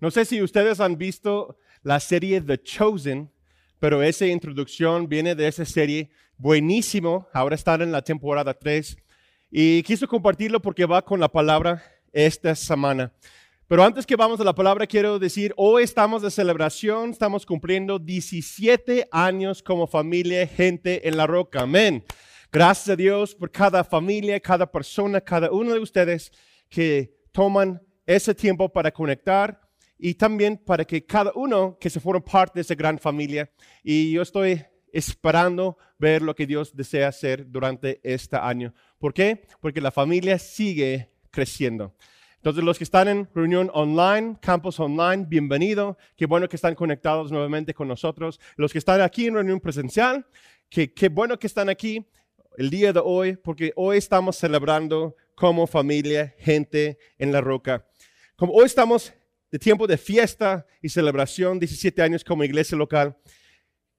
No sé si ustedes han visto la serie The Chosen, pero esa introducción viene de esa serie buenísimo. Ahora están en la temporada 3 y quiso compartirlo porque va con la palabra esta semana. Pero antes que vamos a la palabra, quiero decir, hoy estamos de celebración, estamos cumpliendo 17 años como familia, gente en la roca. Amén. Gracias a Dios por cada familia, cada persona, cada uno de ustedes que toman ese tiempo para conectar y también para que cada uno que se forma parte de esa gran familia. Y yo estoy esperando ver lo que Dios desea hacer durante este año. ¿Por qué? Porque la familia sigue creciendo. Entonces, los que están en reunión online, campus online, bienvenido. Qué bueno que están conectados nuevamente con nosotros. Los que están aquí en reunión presencial, qué, qué bueno que están aquí el día de hoy, porque hoy estamos celebrando como familia, gente en la roca. Como hoy estamos de tiempo de fiesta y celebración, 17 años como iglesia local,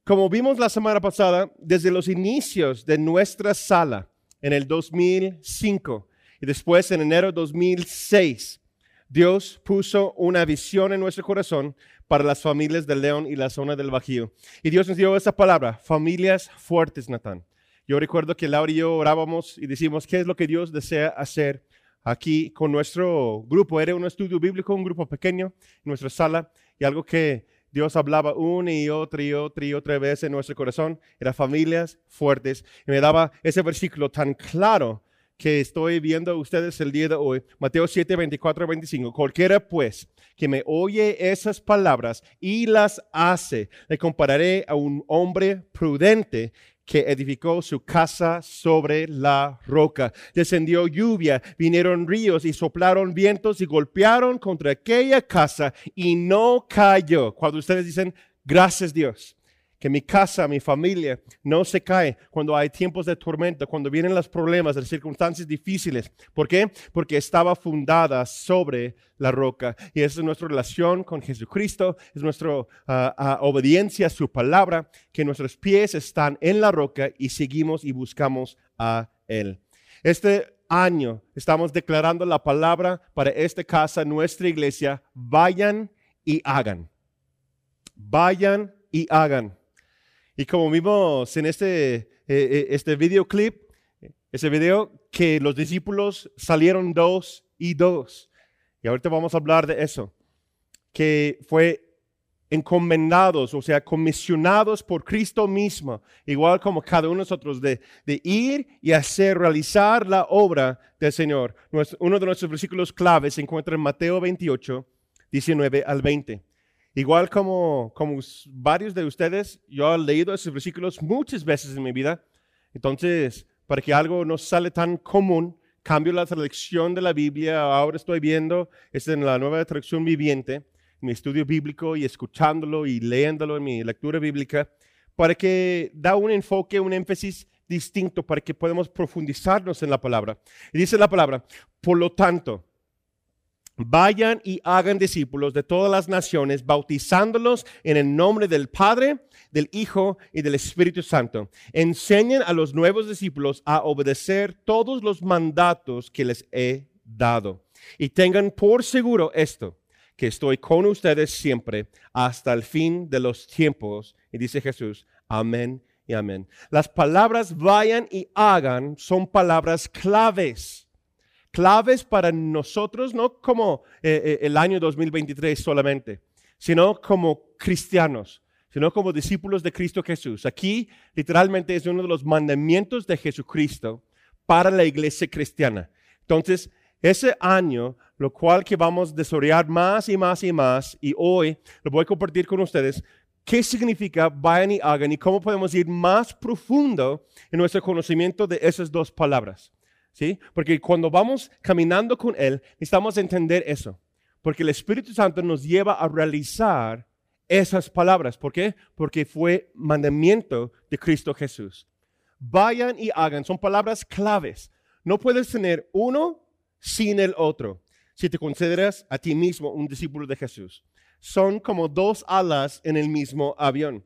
como vimos la semana pasada, desde los inicios de nuestra sala en el 2005 y después en enero de 2006, Dios puso una visión en nuestro corazón para las familias del León y la zona del Bajío. Y Dios nos dio esa palabra, familias fuertes, Natán. Yo recuerdo que Laura y yo orábamos y decimos, ¿qué es lo que Dios desea hacer aquí con nuestro grupo. Era un estudio bíblico, un grupo pequeño en nuestra sala y algo que Dios hablaba una y otra y otra y otra vez en nuestro corazón era familias fuertes. Y me daba ese versículo tan claro que estoy viendo a ustedes el día de hoy, Mateo 7, 24, 25. Cualquiera pues que me oye esas palabras y las hace, le compararé a un hombre prudente que edificó su casa sobre la roca. Descendió lluvia, vinieron ríos y soplaron vientos y golpearon contra aquella casa y no cayó. Cuando ustedes dicen, gracias Dios, que mi casa, mi familia no se cae cuando hay tiempos de tormenta, cuando vienen los problemas, las circunstancias difíciles. ¿Por qué? Porque estaba fundada sobre la roca. Y esa es nuestra relación con Jesucristo, es nuestra ah, ah, obediencia a su palabra, que nuestros pies están en la roca y seguimos y buscamos a Él. Este año estamos declarando la palabra para esta casa, nuestra iglesia, vayan y hagan. Vayan y hagan. Y como vimos en este, eh, eh, este videoclip, ese video, que los discípulos salieron dos y dos. Y ahorita vamos a hablar de eso. Que fue encomendados, o sea, comisionados por Cristo mismo, igual como cada uno de nosotros, de, de ir y hacer, realizar la obra del Señor. uno de nuestros versículos claves se encuentra en Mateo 28, 19 al 20. Igual como, como varios de ustedes, yo he leído esos versículos muchas veces en mi vida. Entonces, para que algo no sale tan común, cambio la traducción de la Biblia. Ahora estoy viendo, es en la nueva traducción viviente, en mi estudio bíblico y escuchándolo y leyéndolo en mi lectura bíblica, para que da un enfoque, un énfasis distinto, para que podamos profundizarnos en la palabra. Y dice la palabra, por lo tanto, Vayan y hagan discípulos de todas las naciones, bautizándolos en el nombre del Padre, del Hijo y del Espíritu Santo. Enseñen a los nuevos discípulos a obedecer todos los mandatos que les he dado. Y tengan por seguro esto, que estoy con ustedes siempre hasta el fin de los tiempos. Y dice Jesús, amén y amén. Las palabras vayan y hagan son palabras claves claves para nosotros, no como eh, eh, el año 2023 solamente, sino como cristianos, sino como discípulos de Cristo Jesús. Aquí literalmente es uno de los mandamientos de Jesucristo para la iglesia cristiana. Entonces, ese año, lo cual que vamos a desarrollar más y más y más, y hoy lo voy a compartir con ustedes, qué significa vayan y hagan y cómo podemos ir más profundo en nuestro conocimiento de esas dos palabras. ¿Sí? Porque cuando vamos caminando con Él, necesitamos entender eso. Porque el Espíritu Santo nos lleva a realizar esas palabras. ¿Por qué? Porque fue mandamiento de Cristo Jesús. Vayan y hagan, son palabras claves. No puedes tener uno sin el otro si te consideras a ti mismo un discípulo de Jesús. Son como dos alas en el mismo avión.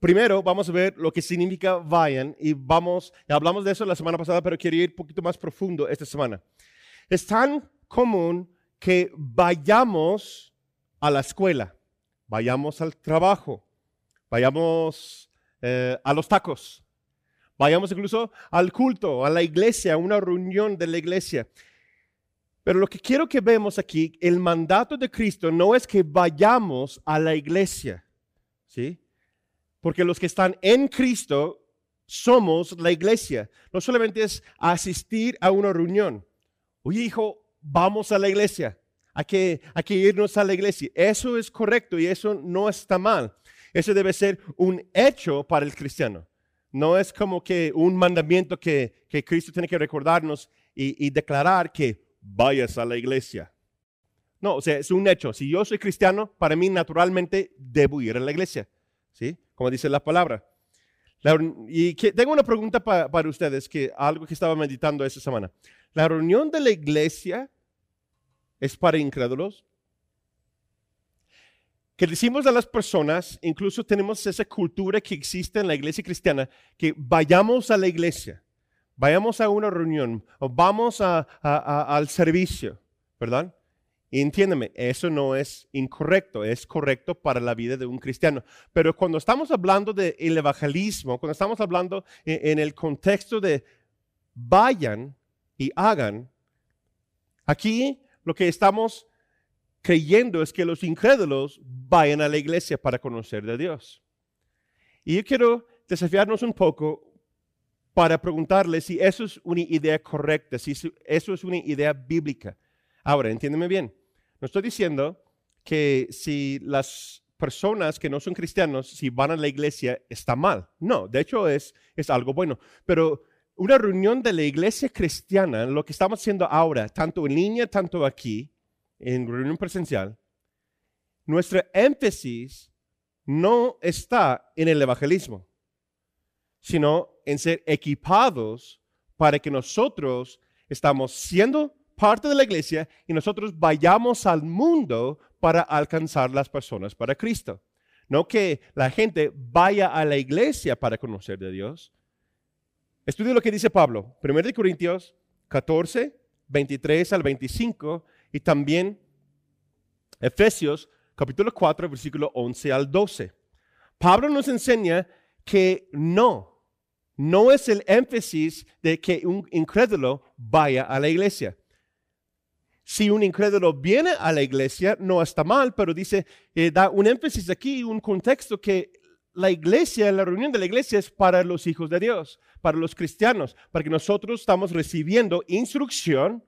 Primero vamos a ver lo que significa vayan y vamos, hablamos de eso la semana pasada, pero quiero ir un poquito más profundo esta semana. Es tan común que vayamos a la escuela, vayamos al trabajo, vayamos eh, a los tacos, vayamos incluso al culto, a la iglesia, a una reunión de la iglesia. Pero lo que quiero que vemos aquí, el mandato de Cristo no es que vayamos a la iglesia, ¿sí? Porque los que están en Cristo somos la iglesia. No solamente es asistir a una reunión. Oye, hijo, vamos a la iglesia. Hay que, hay que irnos a la iglesia. Eso es correcto y eso no está mal. Eso debe ser un hecho para el cristiano. No es como que un mandamiento que, que Cristo tiene que recordarnos y, y declarar que vayas a la iglesia. No, o sea, es un hecho. Si yo soy cristiano, para mí naturalmente debo ir a la iglesia. ¿Sí? Como dice la palabra. y tengo una pregunta para ustedes, que algo que estaba meditando esta semana. ¿La reunión de la iglesia es para incrédulos? Que decimos a las personas, incluso tenemos esa cultura que existe en la iglesia cristiana, que vayamos a la iglesia vayamos a una reunión o vamos al servicio, ¿verdad? Y entiéndeme, eso no es incorrecto, es correcto para la vida de un cristiano. Pero cuando estamos hablando del evangelismo, cuando estamos hablando en, en el contexto de vayan y hagan, aquí lo que estamos creyendo es que los incrédulos vayan a la iglesia para conocer de Dios. Y yo quiero desafiarnos un poco para preguntarle si eso es una idea correcta, si eso es una idea bíblica. Ahora, entiéndeme bien, no estoy diciendo que si las personas que no son cristianos, si van a la iglesia, está mal. No, de hecho es, es algo bueno. Pero una reunión de la iglesia cristiana, lo que estamos haciendo ahora, tanto en línea, tanto aquí, en reunión presencial, nuestra énfasis no está en el evangelismo sino en ser equipados para que nosotros estamos siendo parte de la iglesia y nosotros vayamos al mundo para alcanzar las personas para Cristo. No que la gente vaya a la iglesia para conocer de Dios. Estudia lo que dice Pablo, 1 Corintios 14, 23 al 25 y también Efesios capítulo 4, versículo 11 al 12. Pablo nos enseña que no, no es el énfasis de que un incrédulo vaya a la iglesia. Si un incrédulo viene a la iglesia, no está mal, pero dice, eh, da un énfasis aquí, un contexto que la iglesia, la reunión de la iglesia es para los hijos de Dios, para los cristianos, para que nosotros estamos recibiendo instrucción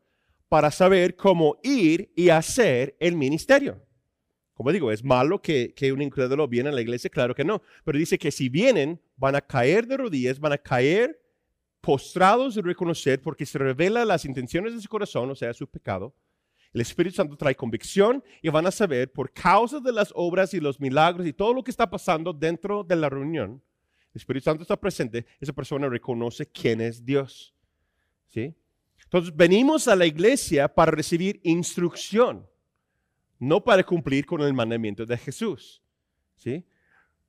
para saber cómo ir y hacer el ministerio. Como digo, ¿es malo que, un incrédulo viene a la iglesia? Claro que no. Pero dice que si vienen, van a caer de rodillas, van a caer postrados y reconocer porque se revela las intenciones de su corazón, o sea, su pecado. El Espíritu Santo trae convicción y van a saber por causa de las obras y los milagros y todo lo que está pasando dentro de la reunión. El Espíritu Santo está presente, esa persona reconoce quién es Dios. ¿Sí? Entonces, venimos a la iglesia para recibir instrucción no para cumplir con el mandamiento de Jesús. ¿sí?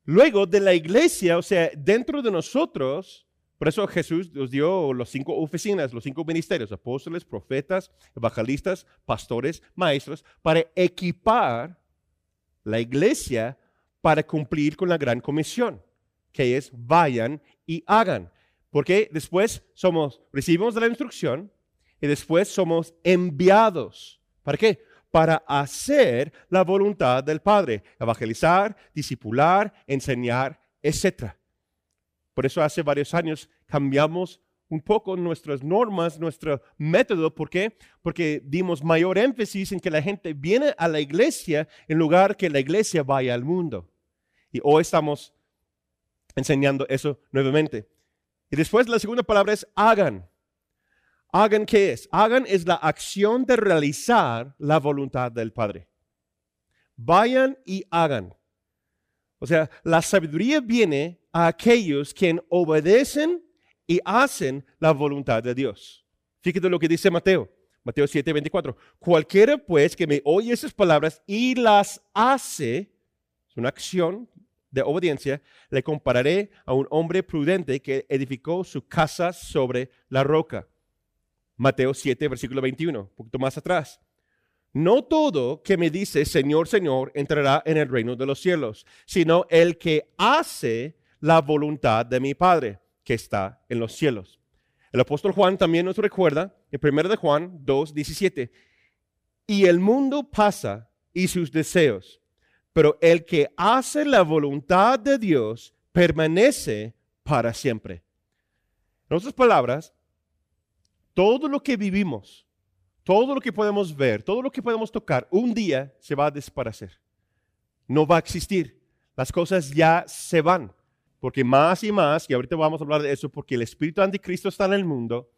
Luego de la iglesia, o sea, dentro de nosotros, por eso Jesús nos dio las cinco oficinas, los cinco ministerios, apóstoles, profetas, evangelistas, pastores, maestros, para equipar la iglesia para cumplir con la gran comisión, que es vayan y hagan. Porque después somos, recibimos la instrucción y después somos enviados. ¿Para qué? para hacer la voluntad del Padre, evangelizar, discipular, enseñar, etc. Por eso hace varios años cambiamos un poco nuestras normas, nuestro método. ¿Por qué? Porque dimos mayor énfasis en que la gente viene a la iglesia en lugar que la iglesia vaya al mundo. Y hoy estamos enseñando eso nuevamente. Y después la segunda palabra es hagan. Hagan qué es? Hagan es la acción de realizar la voluntad del Padre. Vayan y hagan. O sea, la sabiduría viene a aquellos quien obedecen y hacen la voluntad de Dios. Fíjate lo que dice Mateo, Mateo 7, 24. Cualquiera pues que me oye esas palabras y las hace, es una acción de obediencia, le compararé a un hombre prudente que edificó su casa sobre la roca. Mateo 7, versículo 21, un poquito más atrás. No todo que me dice Señor, Señor entrará en el reino de los cielos, sino el que hace la voluntad de mi Padre que está en los cielos. El apóstol Juan también nos recuerda en 1 de Juan 2, 17, y el mundo pasa y sus deseos, pero el que hace la voluntad de Dios permanece para siempre. En otras palabras, todo lo que vivimos, todo lo que podemos ver, todo lo que podemos tocar, un día se va a desaparecer. No va a existir. Las cosas ya se van. Porque más y más, y ahorita vamos a hablar de eso, porque el espíritu anticristo está en el mundo,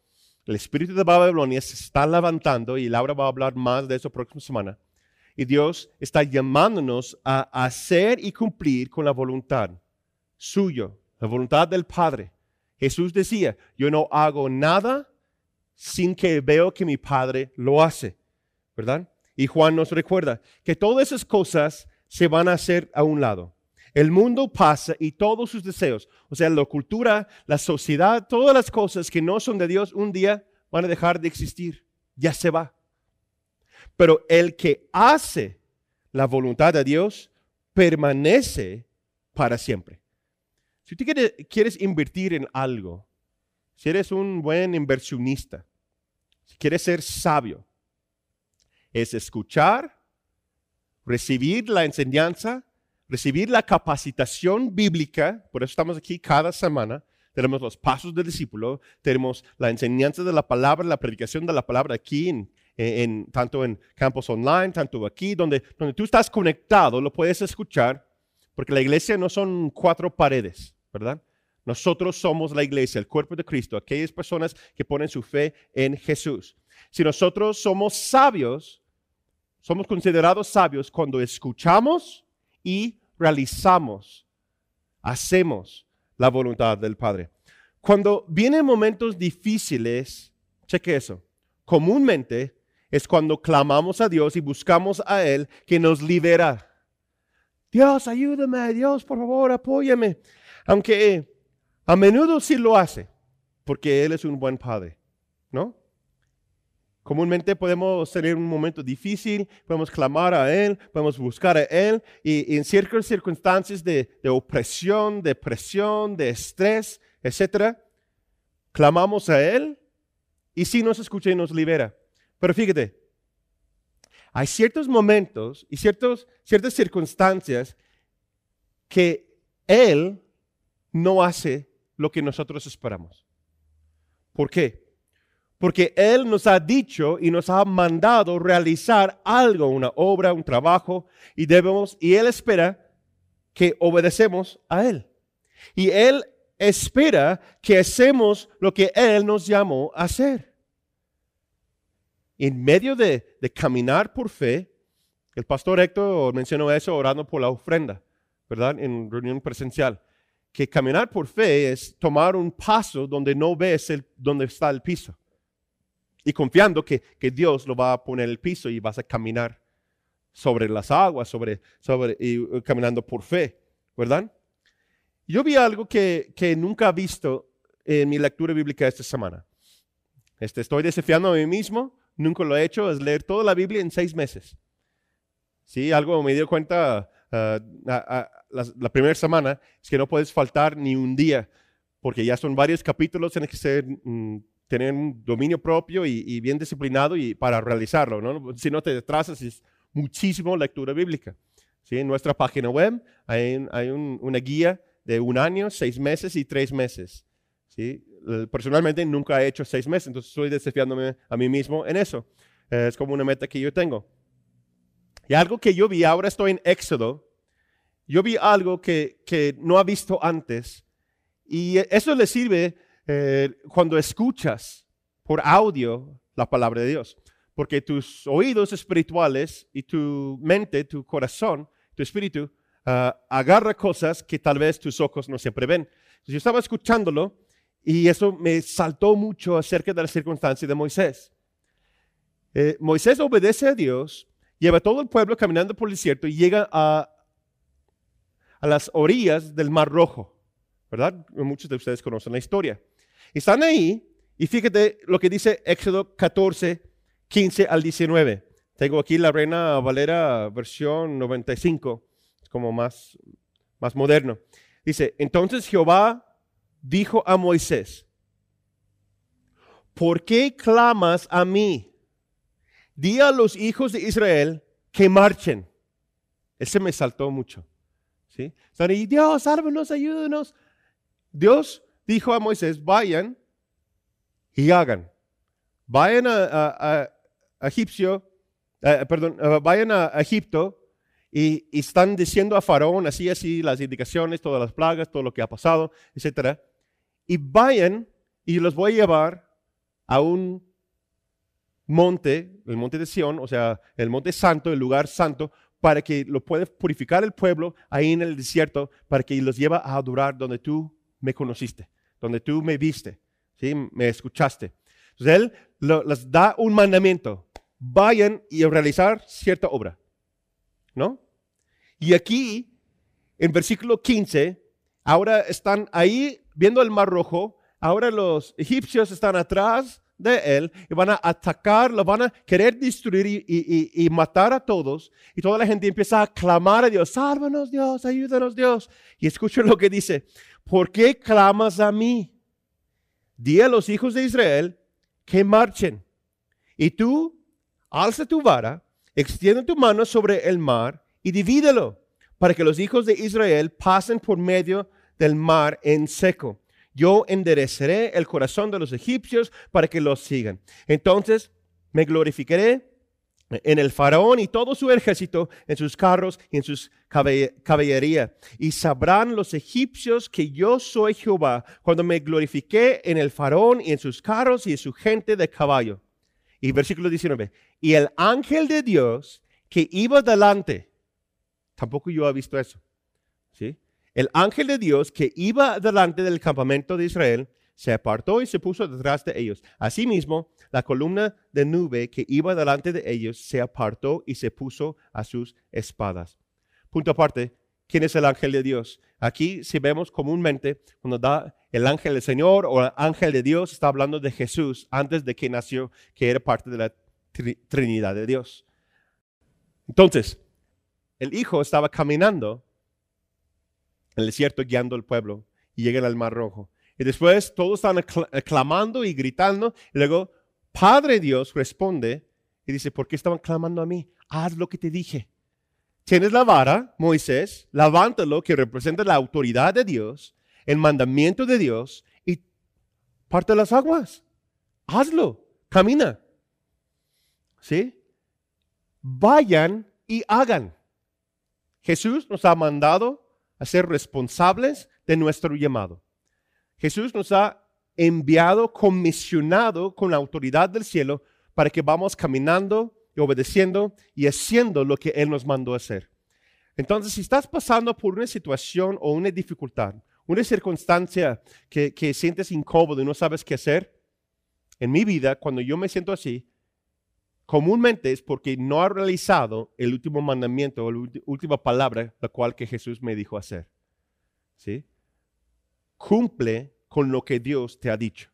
el espíritu de Babilonia se está levantando, y Laura va a hablar más de eso próxima semana. Y Dios está llamándonos a hacer y cumplir con la voluntad suyo, la voluntad del Padre. Jesús decía, yo no hago nada sin que veo que mi Padre lo hace, ¿verdad? Y Juan nos recuerda que todas esas cosas se van a hacer a un lado. El mundo pasa y todos sus deseos, o sea, la cultura, la sociedad, todas las cosas que no son de Dios, un día van a dejar de existir. Ya se va. Pero el que hace la voluntad de Dios permanece para siempre. Si tú quieres, quieres invertir en algo, si eres un buen inversionista, si quieres ser sabio, es escuchar, recibir la enseñanza recibir la capacitación bíblica, por eso estamos aquí cada semana, tenemos los pasos del discípulo, tenemos la enseñanza de la palabra, la predicación de la palabra aquí, en, tanto en campos online, tanto aquí, donde, donde tú estás conectado, lo puedes escuchar, porque la iglesia no son cuatro paredes, ¿verdad? Nosotros somos la iglesia, el cuerpo de Cristo, aquellas personas que ponen su fe en Jesús. Si nosotros somos sabios, somos considerados sabios cuando escuchamos, y realizamos, hacemos la voluntad del Padre. Cuando vienen momentos difíciles, cheque eso, comúnmente es cuando clamamos a Dios y buscamos a Él que nos libera. Dios, ayúdame, Dios, por favor, apóyame. Aunque a menudo sí lo hace, porque Él es un buen Padre, ¿no? Comúnmente podemos tener un momento difícil, podemos clamar a Él, podemos buscar a Él y, en ciertas circunstancias de, opresión, de presión, de estrés, etc., clamamos a Él y sí nos escucha y nos libera. Pero fíjate, hay ciertos momentos y ciertos, ciertas circunstancias que Él no hace lo que nosotros esperamos. ¿Por qué? Porque Él nos ha dicho y nos ha mandado realizar algo, una obra, un trabajo, y debemos, y Él espera que obedecemos a Él. Y Él espera que hacemos lo que Él nos llamó a hacer. En medio de, de caminar por fe, el pastor Héctor mencionó eso orando por la ofrenda, ¿verdad? En reunión presencial. Que caminar por fe es tomar un paso donde no ves el, donde está el piso y confiando que, Dios lo va a poner el piso y vas a caminar sobre las aguas, sobre, sobre, y uh, caminando por fe, ¿verdad? Yo vi algo que, nunca he visto en mi lectura bíblica esta semana. Este, estoy desafiando a mí mismo, nunca lo he hecho, es leer toda la Biblia en seis meses. Sí, algo me dio cuenta uh, la, primera semana, es que no puedes faltar ni un día, porque ya son varios capítulos, tienes que ser mm, tener un dominio propio y, bien disciplinado y para realizarlo. ¿no? Si no te retrasas, es muchísimo lectura bíblica. ¿sí? En nuestra página web hay, hay una guía de un año, seis meses y tres meses. ¿sí? Personalmente nunca he hecho seis meses, entonces estoy desafiándome a mí mismo en eso. Es como una meta que yo tengo. Y algo que yo vi, ahora estoy en Éxodo, yo vi algo que, que no ha visto antes y eso le sirve eh, cuando escuchas por audio la palabra de Dios. Porque tus oídos espirituales y tu mente, tu corazón, tu espíritu, uh, agarra cosas que tal vez tus ojos no siempre ven. yo estaba escuchándolo y eso me saltó mucho acerca de la circunstancia de Moisés. Eh, Moisés obedece a Dios, lleva todo el pueblo caminando por el desierto y llega a, a las orillas del Mar Rojo, ¿verdad? Muchos de ustedes conocen la historia. Están ahí y fíjate lo que dice Éxodo 14, 15 al 19. Tengo aquí la Reina Valera versión 95, es como más, más moderno. Dice, entonces Jehová dijo a Moisés, ¿por qué clamas a mí? Di a los hijos de Israel que marchen. Ese me saltó mucho. ¿Sí? Y Dios, sálvanos, ayúdanos. Dios dijo a Moisés, vayan y hagan. Vayan a, Egipcio, eh, perdón, eh, vayan a Egipto y, están diciendo a Faraón así, así, las indicaciones, todas las plagas, todo lo que ha pasado, etc. Y vayan y los voy a llevar a un monte, el monte de Sión, o sea, el monte santo, el lugar santo, para que lo pueda purificar el pueblo ahí en el desierto, para que los lleve a adorar donde tú me conociste, donde tú me viste, ¿sí? me escuchaste. Entonces Él les da un mandamiento, vayan y realizar cierta obra, ¿no? Y aquí, en versículo 15, ahora están ahí viendo el mar rojo, ahora los egipcios están atrás de él y van a atacar, lo van a querer destruir y, matar a todos. Y toda la gente empieza a clamar a Dios, sálvanos Dios, ayúdanos Dios. Y escuchen lo que dice, ¿por qué clamas a mí? Di a los hijos de Israel que marchen. Y tú, alza tu vara, extiende tu mano sobre el mar y divídelo para que los hijos de Israel pasen por medio del mar en seco yo endereceré el corazón de los egipcios para que los sigan. Entonces me glorificaré en el faraón y todo su ejército, en sus carros y en sus caballería. Y sabrán los egipcios que yo soy Jehová cuando me glorifiqué en el faraón y en sus carros y en su gente de caballo. Y versículo 19. Y el ángel de Dios que iba delante, tampoco yo he visto eso. ¿sí? El ángel de Dios que iba delante del campamento de Israel se apartó y se puso detrás de ellos. Asimismo, la columna de nube que iba delante de ellos se apartó y se puso a sus espadas. Punto aparte, ¿quién es el ángel de Dios? Aquí, si vemos comúnmente, cuando da el ángel del Señor o el ángel de Dios, está hablando de Jesús antes de que nació, que era parte de la Trinidad de Dios. Entonces, el Hijo estaba caminando en el desierto guiando al pueblo y llegan al Mar Rojo. Y después todos están clamando y gritando. Y luego Padre Dios responde y dice, ¿por qué estaban clamando a mí? Haz lo que te dije. Tienes la vara, Moisés, levántalo, que representa la autoridad de Dios, el mandamiento de Dios, y parte las aguas. Hazlo, camina. ¿Sí? Vayan y hagan. Jesús nos ha mandado a ser responsables de nuestro llamado. Jesús nos ha enviado, comisionado con la autoridad del cielo para que vamos caminando y obedeciendo y haciendo lo que Él nos mandó hacer. Entonces, si estás pasando por una situación o una dificultad, una circunstancia que, que sientes incómodo y no sabes qué hacer, en mi vida, cuando yo me siento así, comúnmente es porque no ha realizado el último mandamiento o la última palabra, la cual que Jesús me dijo hacer. ¿Sí? Cumple con lo que Dios te ha dicho.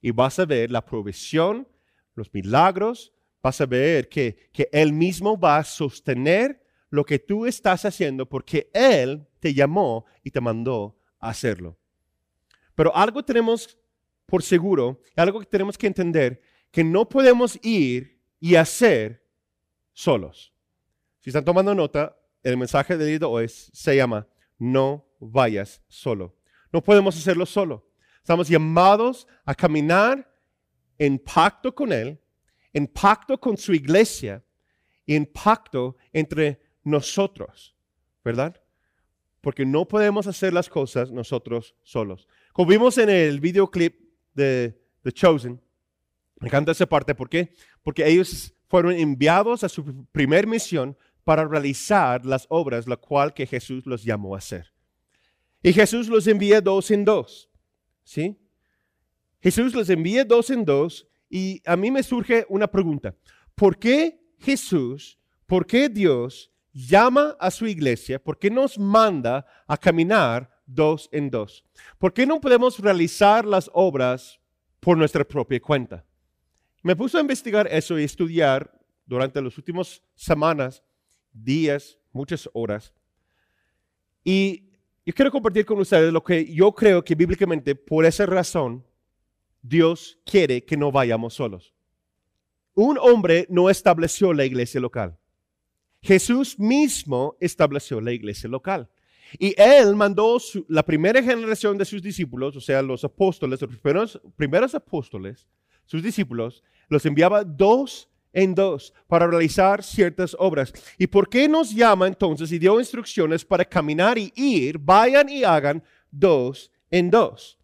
Y vas a ver la provisión, los milagros, vas a ver que, que Él mismo va a sostener lo que tú estás haciendo porque Él te llamó y te mandó a hacerlo. Pero algo tenemos por seguro, algo que tenemos que entender, que no podemos ir y hacer solos. Si están tomando nota, el mensaje del día hoy se llama No vayas solo. No podemos hacerlo solo. Estamos llamados a caminar en pacto con Él, en pacto con su iglesia y en pacto entre nosotros, ¿verdad? Porque no podemos hacer las cosas nosotros solos. Como vimos en el videoclip de The Chosen, me encanta esa parte. ¿Por qué? Porque ellos fueron enviados a su primer misión para realizar las obras, la cual que Jesús los llamó a hacer. Y Jesús los envía dos en dos. ¿Sí? Jesús los envía dos en dos y a mí me surge una pregunta. ¿Por qué Jesús, por qué Dios llama a su iglesia? ¿Por qué nos manda a caminar dos en dos? ¿Por qué no podemos realizar las obras por nuestra propia cuenta? Me puse a investigar eso y estudiar durante las últimas semanas, días, muchas horas. Y yo quiero compartir con ustedes lo que yo creo que bíblicamente, por esa razón, Dios quiere que no vayamos solos. Un hombre no estableció la iglesia local. Jesús mismo estableció la iglesia local. Y él mandó la primera generación de sus discípulos, o sea, los apóstoles, los primeros, primeros apóstoles, sus discípulos, los enviaba dos en dos para realizar ciertas obras. ¿Y por qué nos llama entonces y dio instrucciones para caminar y ir? Vayan y hagan dos en dos.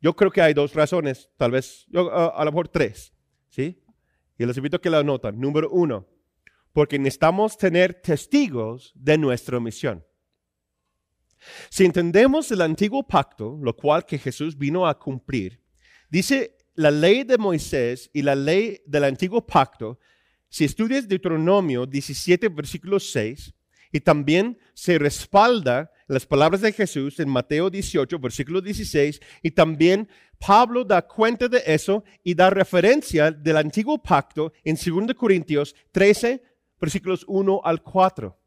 Yo creo que hay dos razones, tal vez a, a lo mejor tres. ¿sí? Y les invito a que la anoten. Número uno, porque necesitamos tener testigos de nuestra misión. Si entendemos el antiguo pacto, lo cual que Jesús vino a cumplir, dice la ley de Moisés y la ley del antiguo pacto, si estudias Deuteronomio 17, versículo 6, y también se respalda las palabras de Jesús en Mateo 18, versículo 16, y también Pablo da cuenta de eso y da referencia del antiguo pacto en 2 Corintios 13, versículos 1 al 4.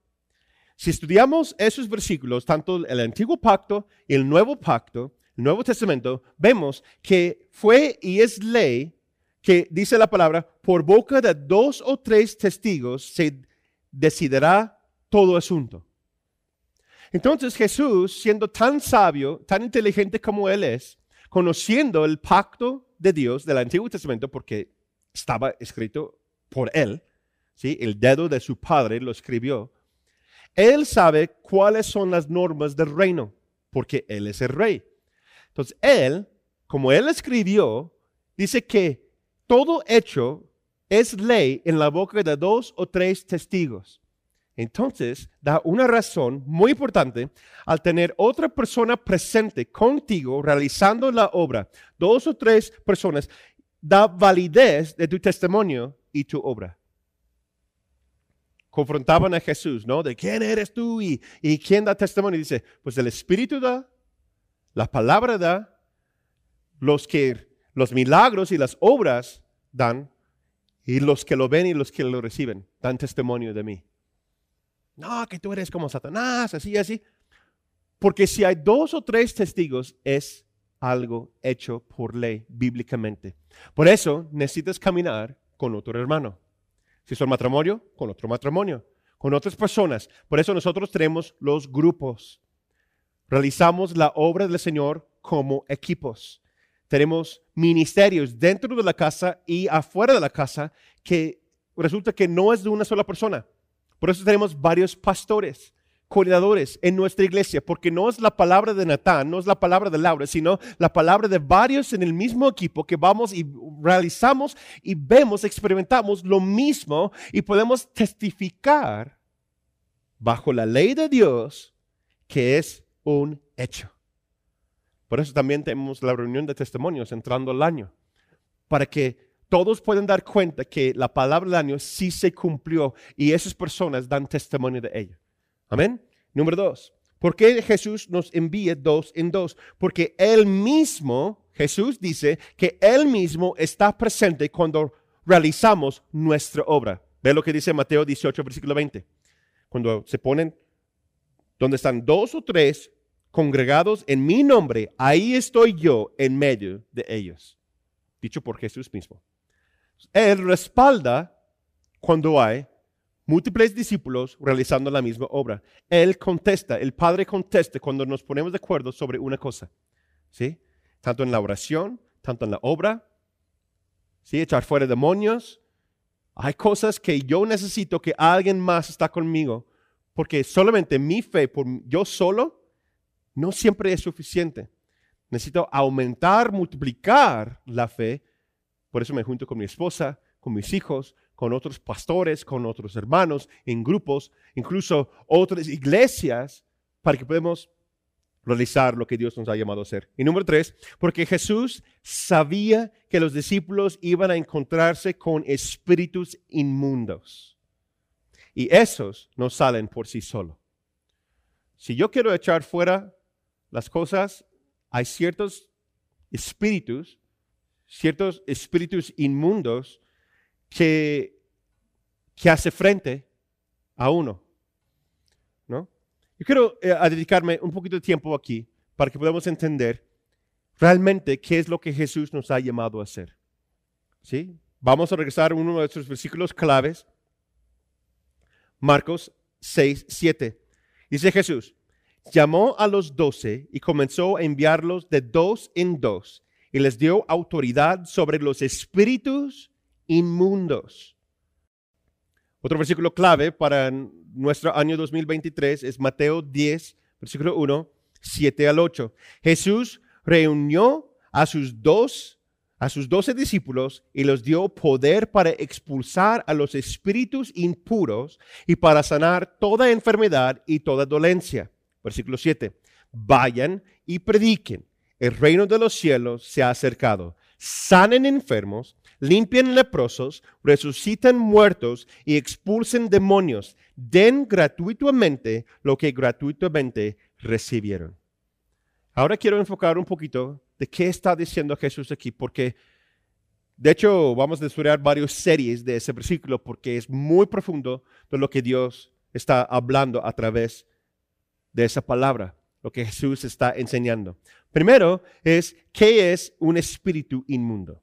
Si estudiamos esos versículos, tanto el antiguo pacto y el nuevo pacto, Nuevo Testamento, vemos que fue y es ley que dice la palabra, por boca de dos o tres testigos se decidirá todo asunto. Entonces Jesús, siendo tan sabio, tan inteligente como Él es, conociendo el pacto de Dios del Antiguo Testamento, porque estaba escrito por Él, ¿sí? el dedo de su Padre lo escribió, él sabe cuáles son las normas del reino, porque Él es el rey. Entonces, Él, como Él escribió, dice que todo hecho es ley en la boca de dos o tres testigos. Entonces, da una razón muy importante al tener otra persona presente contigo realizando la obra. Dos o tres personas da validez de tu testimonio y tu obra confrontaban a Jesús, ¿no? De quién eres tú y, quién da testimonio. Y dice, pues el Espíritu da, la palabra da, los que los milagros y las obras dan, y los que lo ven y los que lo reciben dan testimonio de mí. No, que tú eres como Satanás, así, así. Porque si hay dos o tres testigos, es algo hecho por ley bíblicamente. Por eso necesitas caminar con otro hermano. Si son matrimonio, con otro matrimonio, con otras personas. Por eso nosotros tenemos los grupos. Realizamos la obra del Señor como equipos. Tenemos ministerios dentro de la casa y afuera de la casa que resulta que no es de una sola persona. Por eso tenemos varios pastores coordinadores en nuestra iglesia, porque no es la palabra de Natán, no es la palabra de Laura, sino la palabra de varios en el mismo equipo que vamos y realizamos y vemos, experimentamos lo mismo y podemos testificar bajo la ley de Dios que es un hecho. Por eso también tenemos la reunión de testimonios entrando el año, para que todos puedan dar cuenta que la palabra del año sí se cumplió y esas personas dan testimonio de ello. Amén. Número dos. ¿Por qué Jesús nos envía dos en dos? Porque Él mismo, Jesús dice que Él mismo está presente cuando realizamos nuestra obra. Ve lo que dice Mateo 18, versículo 20. Cuando se ponen, donde están dos o tres congregados en mi nombre, ahí estoy yo en medio de ellos. Dicho por Jesús mismo. Él respalda cuando hay múltiples discípulos realizando la misma obra. Él contesta, el Padre contesta cuando nos ponemos de acuerdo sobre una cosa. ¿Sí? Tanto en la oración, tanto en la obra. ¿Sí? Echar fuera demonios. Hay cosas que yo necesito que alguien más está conmigo, porque solamente mi fe, por yo solo, no siempre es suficiente. Necesito aumentar, multiplicar la fe. Por eso me junto con mi esposa, con mis hijos, con otros pastores, con otros hermanos, en grupos, incluso otras iglesias, para que podamos realizar lo que Dios nos ha llamado a hacer. Y número tres, porque Jesús sabía que los discípulos iban a encontrarse con espíritus inmundos. Y esos no salen por sí solos. Si yo quiero echar fuera las cosas, hay ciertos espíritus, ciertos espíritus inmundos que que hace frente a uno. ¿no? Yo quiero eh, dedicarme un poquito de tiempo aquí para que podamos entender realmente qué es lo que Jesús nos ha llamado a hacer. ¿Sí? Vamos a regresar a uno de nuestros versículos claves, Marcos 6, 7. Dice Jesús, llamó a los doce y comenzó a enviarlos de dos en dos y les dio autoridad sobre los espíritus inmundos. Otro versículo clave para nuestro año 2023 es Mateo 10, versículo 1, 7 al 8. Jesús reunió a sus dos a sus doce discípulos y les dio poder para expulsar a los espíritus impuros y para sanar toda enfermedad y toda dolencia. Versículo 7. Vayan y prediquen. El reino de los cielos se ha acercado. Sanen enfermos, limpien leprosos, resucitan muertos y expulsen demonios. Den gratuitamente lo que gratuitamente recibieron. Ahora quiero enfocar un poquito de qué está diciendo Jesús aquí, porque de hecho vamos a estudiar varias series de ese versículo porque es muy profundo de lo que Dios está hablando a través de esa palabra, lo que Jesús está enseñando. Primero es, ¿qué es un espíritu inmundo?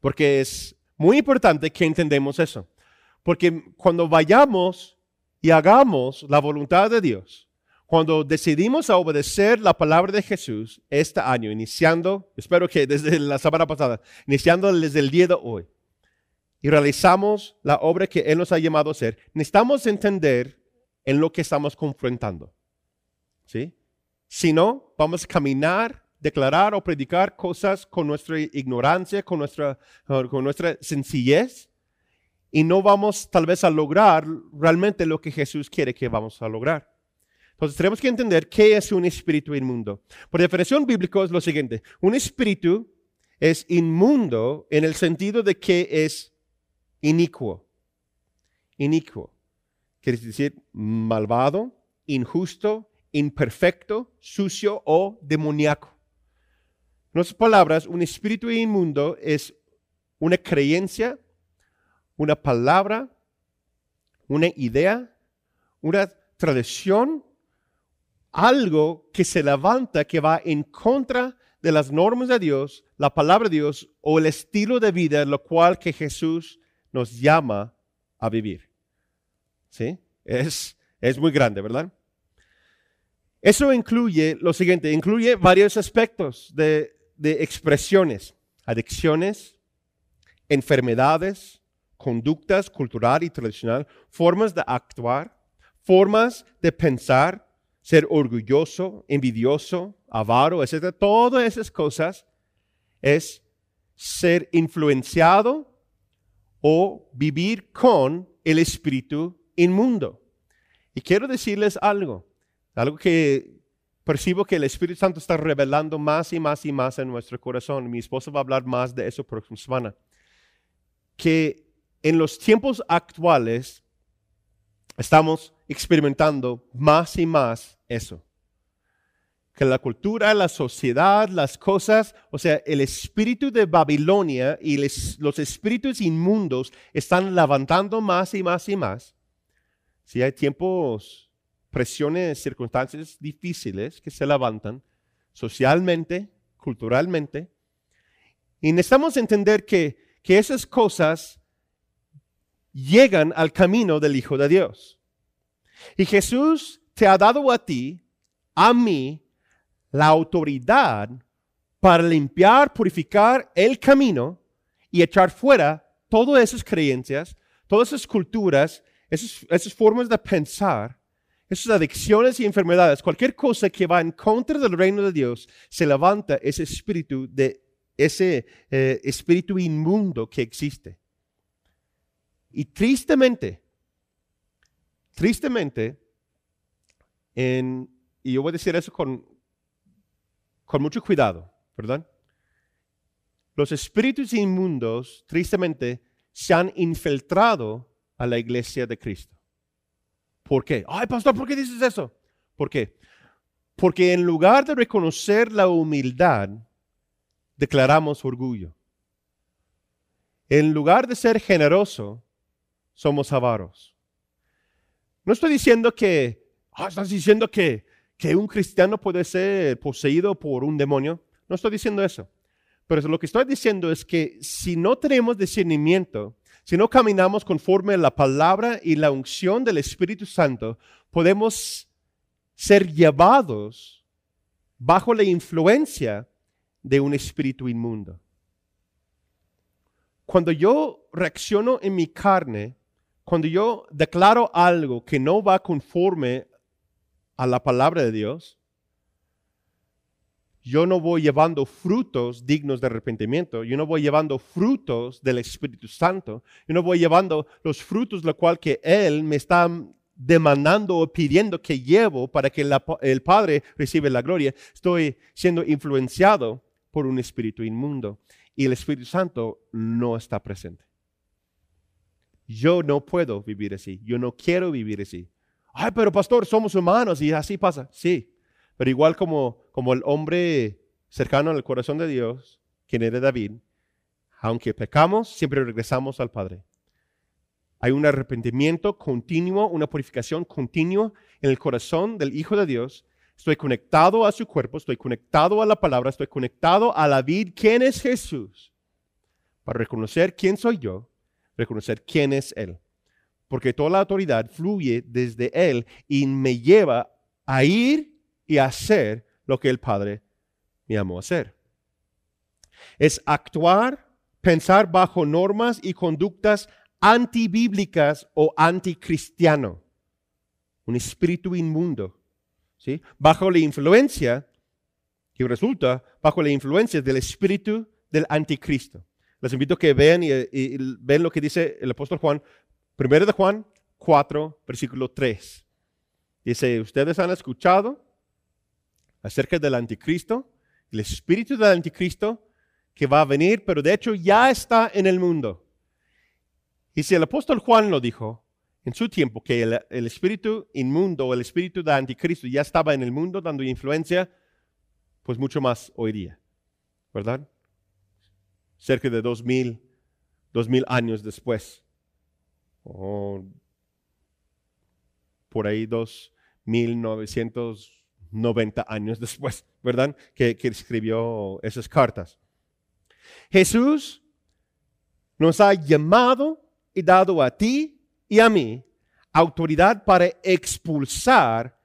Porque es muy importante que entendamos eso. Porque cuando vayamos y hagamos la voluntad de Dios, cuando decidimos a obedecer la palabra de Jesús este año, iniciando, espero que desde la semana pasada, iniciando desde el día de hoy, y realizamos la obra que Él nos ha llamado a hacer, necesitamos entender en lo que estamos confrontando. ¿Sí? Si no, vamos a caminar, declarar o predicar cosas con nuestra ignorancia, con nuestra, con nuestra sencillez, y no vamos tal vez a lograr realmente lo que Jesús quiere que vamos a lograr. Entonces tenemos que entender qué es un espíritu inmundo. Por definición bíblica es lo siguiente. Un espíritu es inmundo en el sentido de que es inicuo. Inicuo. Quiere decir malvado, injusto, imperfecto, sucio o demoníaco. En otras palabras, un espíritu inmundo es una creencia, una palabra, una idea, una tradición algo que se levanta, que va en contra de las normas de Dios, la palabra de Dios o el estilo de vida, lo cual que Jesús nos llama a vivir. ¿Sí? Es, es muy grande, ¿verdad? Eso incluye lo siguiente, incluye varios aspectos de, de expresiones, adicciones, enfermedades, conductas cultural y tradicional, formas de actuar, formas de pensar, ser orgulloso, envidioso, avaro, etc. Todas esas cosas es ser influenciado o vivir con el espíritu inmundo. Y quiero decirles algo, algo que percibo que el Espíritu Santo está revelando más y más y más en nuestro corazón. Mi esposa va a hablar más de eso próxima semana. Que en los tiempos actuales estamos experimentando más y más eso. Que la cultura, la sociedad, las cosas, o sea, el espíritu de Babilonia y los espíritus inmundos están levantando más y más y más. Si hay tiempos, presiones, circunstancias difíciles que se levantan socialmente, culturalmente, y necesitamos entender que, que esas cosas llegan al camino del Hijo de Dios. Y Jesús te ha dado a ti, a mí, la autoridad para limpiar, purificar el camino y echar fuera todas esas creencias, todas esas culturas, esas, formas de pensar, esas adicciones y enfermedades, cualquier cosa que va en contra del reino de Dios, se levanta ese espíritu de ese eh, espíritu inmundo que existe. Y tristemente, tristemente, en, y yo voy a decir eso con, con mucho cuidado, ¿verdad? Los espíritus inmundos, tristemente, se han infiltrado a la iglesia de Cristo. ¿Por qué? Ay, pastor, ¿por qué dices eso? ¿Por qué? Porque en lugar de reconocer la humildad, declaramos orgullo. En lugar de ser generoso, somos avaros. No estoy diciendo que, ah, estás diciendo que, que un cristiano puede ser poseído por un demonio. No estoy diciendo eso. Pero lo que estoy diciendo es que si no tenemos discernimiento, si no caminamos conforme a la palabra y la unción del Espíritu Santo, podemos ser llevados bajo la influencia de un espíritu inmundo. Cuando yo reacciono en mi carne, cuando yo declaro algo que no va conforme a la palabra de Dios, yo no voy llevando frutos dignos de arrepentimiento, yo no voy llevando frutos del Espíritu Santo, yo no voy llevando los frutos lo cual que Él me está demandando o pidiendo que llevo para que el Padre reciba la gloria, estoy siendo influenciado por un espíritu inmundo y el Espíritu Santo no está presente. Yo no puedo vivir así, yo no quiero vivir así. Ay, pero pastor, somos humanos y así pasa. Sí, pero igual como, como el hombre cercano al corazón de Dios, quien era David, aunque pecamos, siempre regresamos al Padre. Hay un arrepentimiento continuo, una purificación continua en el corazón del Hijo de Dios. Estoy conectado a su cuerpo, estoy conectado a la palabra, estoy conectado a la vida. ¿Quién es Jesús? Para reconocer quién soy yo, reconocer quién es Él. Porque toda la autoridad fluye desde Él y me lleva a ir y hacer lo que el Padre me amó hacer. Es actuar, pensar bajo normas y conductas antibíblicas o anticristiano. Un espíritu inmundo. ¿sí? Bajo la influencia, que resulta bajo la influencia del espíritu del anticristo. Les invito a que vean y, y, ven lo que dice el apóstol Juan, primero de Juan 4, versículo 3. Dice, ustedes han escuchado acerca del anticristo, el espíritu del anticristo que va a venir, pero de hecho ya está en el mundo. Y si el apóstol Juan lo dijo en su tiempo, que el, espíritu inmundo, el espíritu del anticristo ya estaba en el mundo dando influencia, pues mucho más hoy día, ¿verdad? Cerca de dos mil, dos mil años después, o por ahí dos mil novecientos 90 años después, ¿verdad? Que, escribió esas cartas. Jesús nos ha llamado y dado a ti y a mí autoridad para expulsar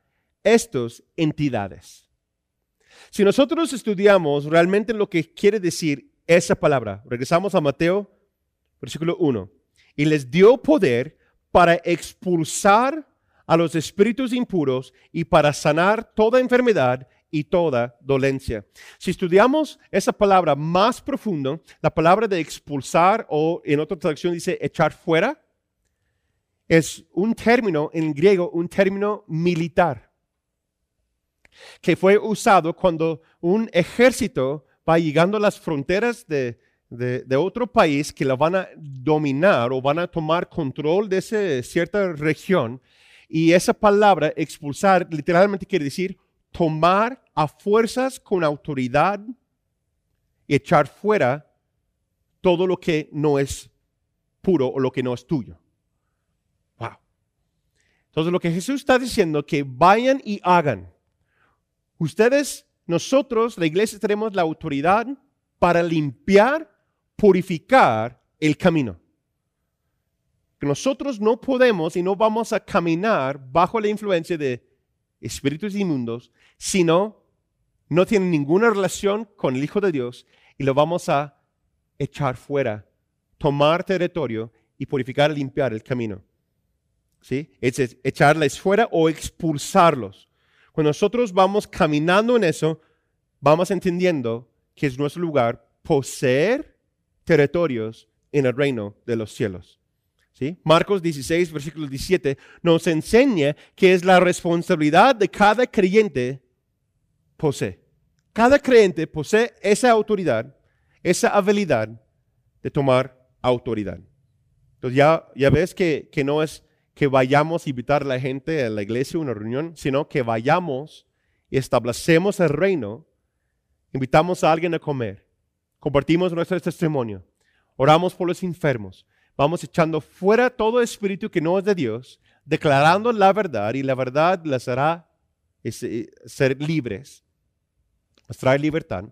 estas entidades. Si nosotros estudiamos realmente lo que quiere decir esa palabra, regresamos a Mateo, versículo 1, y les dio poder para expulsar a los espíritus impuros y para sanar toda enfermedad y toda dolencia. Si estudiamos esa palabra más profundo, la palabra de expulsar o en otra traducción dice echar fuera, es un término en griego, un término militar, que fue usado cuando un ejército va llegando a las fronteras de, de, otro país que la van a dominar o van a tomar control de esa cierta región y esa palabra expulsar literalmente quiere decir tomar a fuerzas con autoridad y echar fuera todo lo que no es puro o lo que no es tuyo. Wow. Entonces lo que Jesús está diciendo que vayan y hagan. Ustedes, nosotros, la iglesia, tenemos la autoridad para limpiar, purificar el camino que nosotros no podemos y no vamos a caminar bajo la influencia de espíritus inmundos, sino no tiene ninguna relación con el Hijo de Dios y lo vamos a echar fuera, tomar territorio y purificar limpiar el camino. ¿Sí? Es echarles fuera o expulsarlos. Cuando nosotros vamos caminando en eso, vamos entendiendo que es nuestro lugar poseer territorios en el reino de los cielos. Marcos 16, versículo 17, nos enseña que es la responsabilidad de cada creyente posee. Cada creyente posee esa autoridad, esa habilidad de tomar autoridad. Entonces ya, ya ves que, que no es que vayamos a invitar a la gente a la iglesia a una reunión, sino que vayamos y establecemos el reino, invitamos a alguien a comer, compartimos nuestro testimonio, oramos por los enfermos, vamos echando fuera todo espíritu que no es de Dios, declarando la verdad y la verdad les hará ser libres, les trae libertad.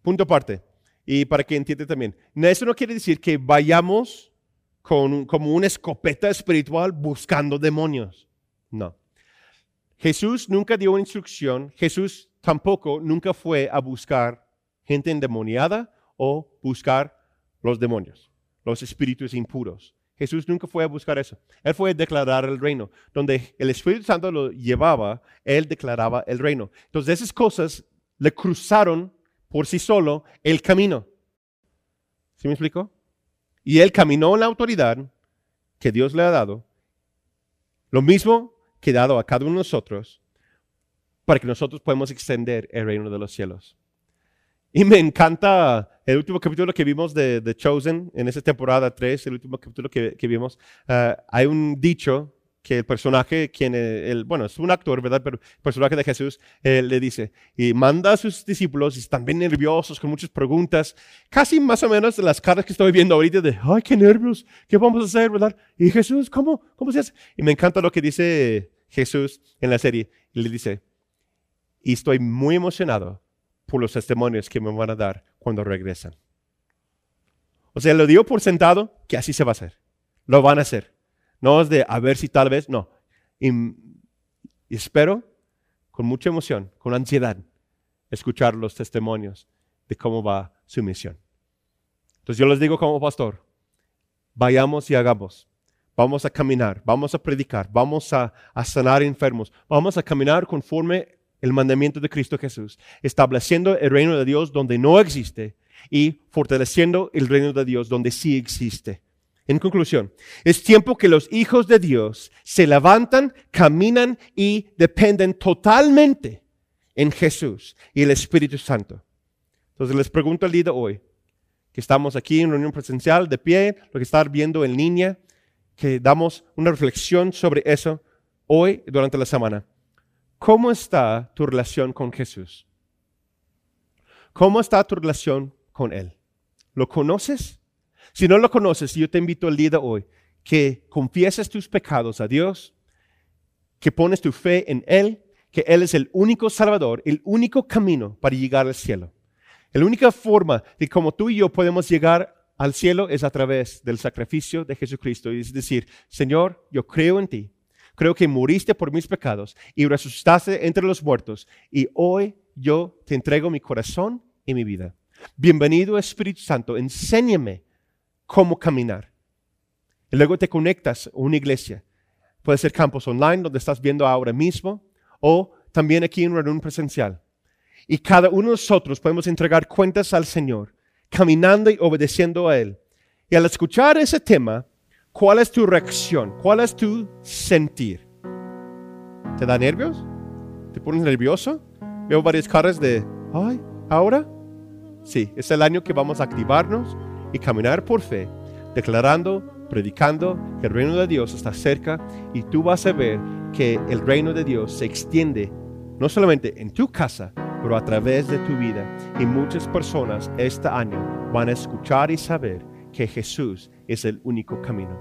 Punto aparte. Y para que entienda también, eso no quiere decir que vayamos con, como una escopeta espiritual buscando demonios. No. Jesús nunca dio instrucción, Jesús tampoco nunca fue a buscar gente endemoniada o buscar los demonios, los espíritus impuros. Jesús nunca fue a buscar eso. Él fue a declarar el reino. Donde el Espíritu Santo lo llevaba, él declaraba el reino. Entonces esas cosas le cruzaron por sí solo el camino. ¿Sí me explico? Y él caminó en la autoridad que Dios le ha dado. Lo mismo que dado a cada uno de nosotros para que nosotros podamos extender el reino de los cielos. Y me encanta el último capítulo que vimos de The Chosen, en esa temporada 3, el último capítulo que, vimos. Eh, hay un dicho que el personaje, quien, el, bueno, es un actor, ¿verdad? Pero el personaje de Jesús eh, le dice, y manda a sus discípulos, y están bien nerviosos, con muchas preguntas, casi más o menos de las caras que estoy viendo ahorita, de, ay, qué nervios, ¿qué vamos a hacer, verdad? Y Jesús, ¿cómo? ¿Cómo se hace? Y me encanta lo que dice Jesús en la serie, y le dice, y estoy muy emocionado por los testimonios que me van a dar cuando regresan. O sea, lo dio por sentado que así se va a hacer. Lo van a hacer. No es de a ver si tal vez, no. Y, espero con mucha emoción, con ansiedad, escuchar los testimonios de cómo va su misión. Entonces yo les digo como pastor, vayamos y hagamos. Vamos a caminar, vamos a predicar, vamos a, a sanar enfermos, vamos a caminar conforme el mandamiento de Cristo Jesús, estableciendo el reino de Dios donde no existe y fortaleciendo el reino de Dios donde sí existe. En conclusión, es tiempo que los hijos de Dios se levantan, caminan y dependen totalmente en Jesús y el Espíritu Santo. Entonces les pregunto el día de hoy, que estamos aquí en reunión presencial, de pie, lo que están viendo en línea, que damos una reflexión sobre eso hoy durante la semana. ¿Cómo está tu relación con Jesús? ¿Cómo está tu relación con Él? ¿Lo conoces? Si no lo conoces, yo te invito el día de hoy que confieses tus pecados a Dios, que pones tu fe en Él, que Él es el único Salvador, el único camino para llegar al cielo. La única forma de cómo tú y yo podemos llegar al cielo es a través del sacrificio de Jesucristo. Es decir, Señor, yo creo en ti, creo que moriste por mis pecados y resucitaste entre los muertos. Y hoy yo te entrego mi corazón y mi vida. Bienvenido Espíritu Santo, enséñame cómo caminar. Y luego te conectas a una iglesia. Puede ser campus online, donde estás viendo ahora mismo, o también aquí en reunión presencial. Y cada uno de nosotros podemos entregar cuentas al Señor, caminando y obedeciendo a Él. Y al escuchar ese tema, ¿Cuál es tu reacción? ¿Cuál es tu sentir? ¿Te da nervios? ¿Te pones nervioso? Veo varias caras de, ay, ¿ahora? Sí, es el año que vamos a activarnos y caminar por fe, declarando, predicando que el reino de Dios está cerca y tú vas a ver que el reino de Dios se extiende no solamente en tu casa, pero a través de tu vida. Y muchas personas este año van a escuchar y saber que Jesús es el único camino.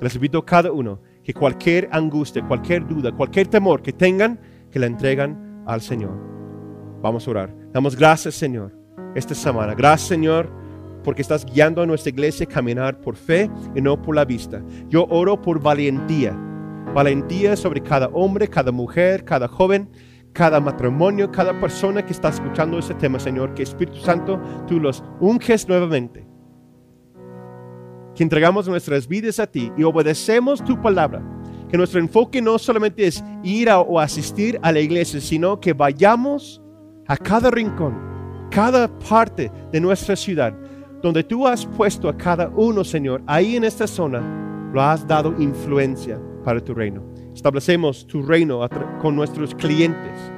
Les cada uno que cualquier angustia, cualquier duda, cualquier temor que tengan, que la entregan al Señor. Vamos a orar. Damos gracias, Señor, esta semana. Gracias, Señor, porque estás guiando a nuestra iglesia a caminar por fe y no por la vista. Yo oro por valentía. Valentía sobre cada hombre, cada mujer, cada joven, cada matrimonio, cada persona que está escuchando este tema, Señor. Que Espíritu Santo, tú los unges nuevamente que entregamos nuestras vidas a ti y obedecemos tu palabra. Que nuestro enfoque no solamente es ir o asistir a la iglesia, sino que vayamos a cada rincón, cada parte de nuestra ciudad, donde tú has puesto a cada uno, Señor, ahí en esta zona, lo has dado influencia para tu reino. Establecemos tu reino con nuestros clientes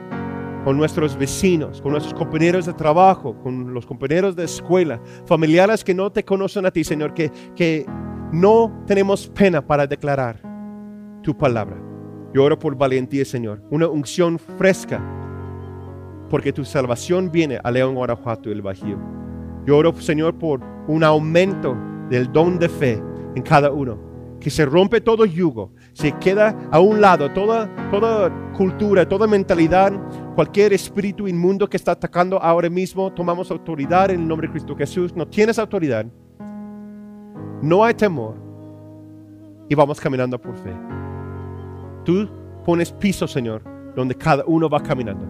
con nuestros vecinos, con nuestros compañeros de trabajo, con los compañeros de escuela, familiares que no te conocen a ti, Señor, que, que no tenemos pena para declarar tu palabra. Yo oro por valentía, Señor, una unción fresca, porque tu salvación viene a León, Guanajuato y el Bajío. Yo oro, Señor, por un aumento del don de fe en cada uno. Que se rompe todo yugo, se queda a un lado toda, cultura, toda mentalidad, cualquier espíritu inmundo que está atacando ahora mismo. Tomamos autoridad en el nombre de Cristo Jesús. No tienes autoridad. No hay temor. Y vamos caminando por fe. Tú pones piso, Señor, donde cada uno va caminando.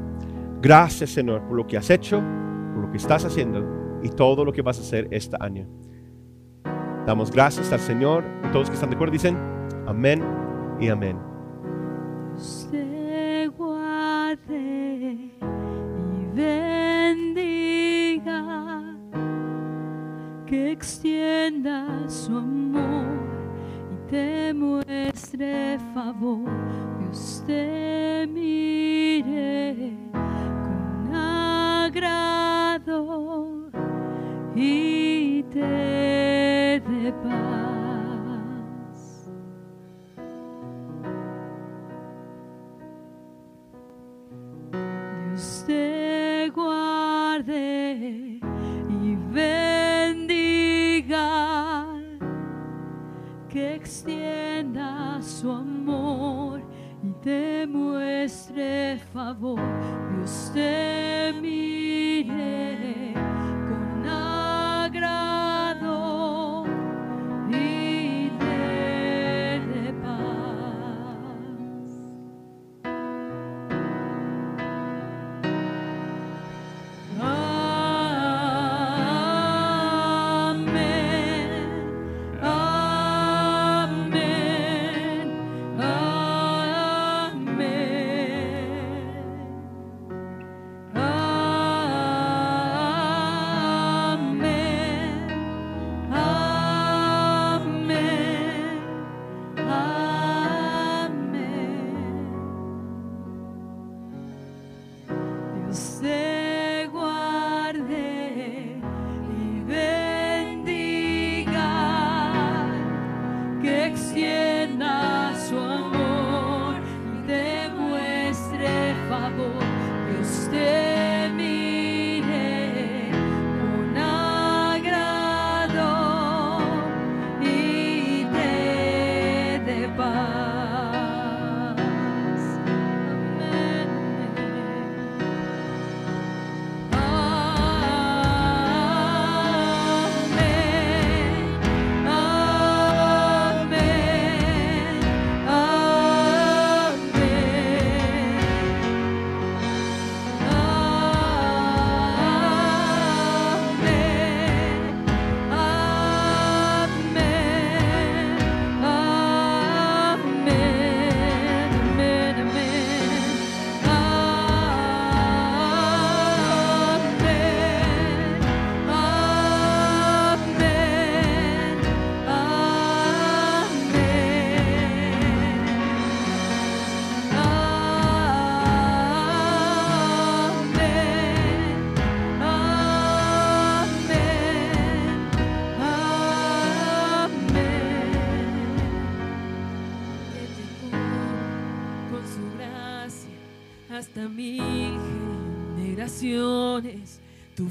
Gracias, Señor, por lo que has hecho, por lo que estás haciendo y todo lo que vas a hacer este año. Damos gracias al Señor. Todos que están de acuerdo dicen amén y amén. Te guarde y bendiga, que extienda su amor y te muestre favor. Dios te mire con agrado y te dé paz. Su amor y te muestre favor. Dios te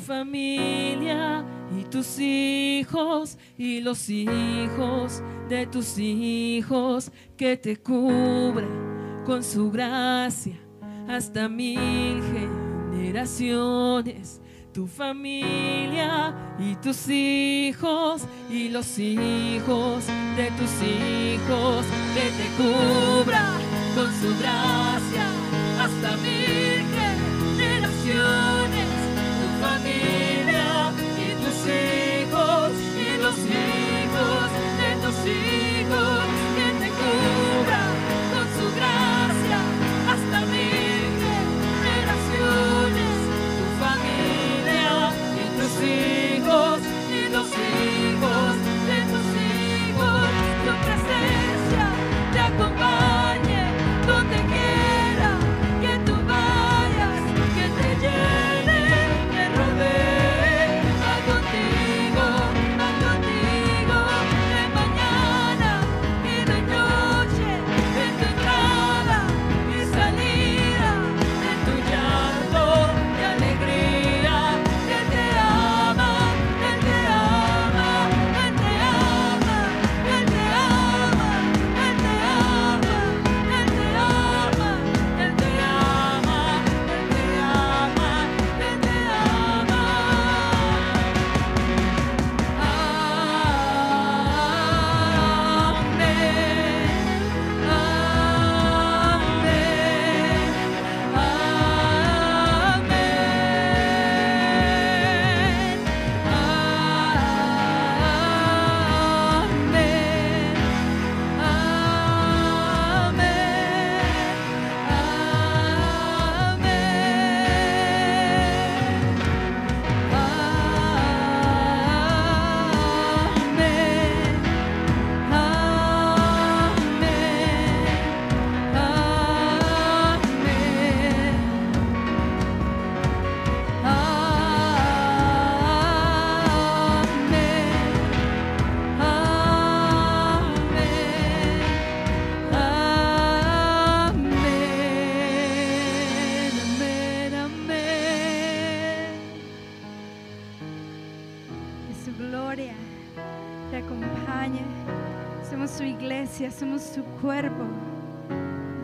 familia y tus hijos y los hijos de tus hijos, que te cubra con su gracia hasta mil generaciones. Tu familia y tus hijos y los hijos de tus hijos, que te cubra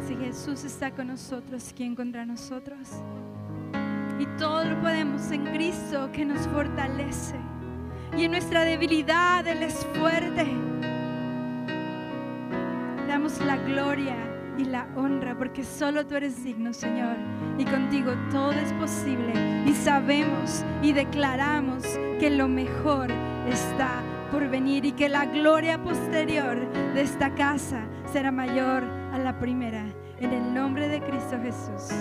Si Jesús está con nosotros, ¿quién contra nosotros? Y todo lo podemos en Cristo que nos fortalece. Y en nuestra debilidad Él es fuerte. Damos la gloria y la honra porque solo tú eres digno, Señor. Y contigo todo es posible. Y sabemos y declaramos que lo mejor está por venir y que la gloria posterior de esta casa será mayor a la primera. En el nombre de Cristo Jesús.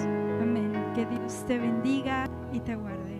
Amén. Que Dios te bendiga y te guarde.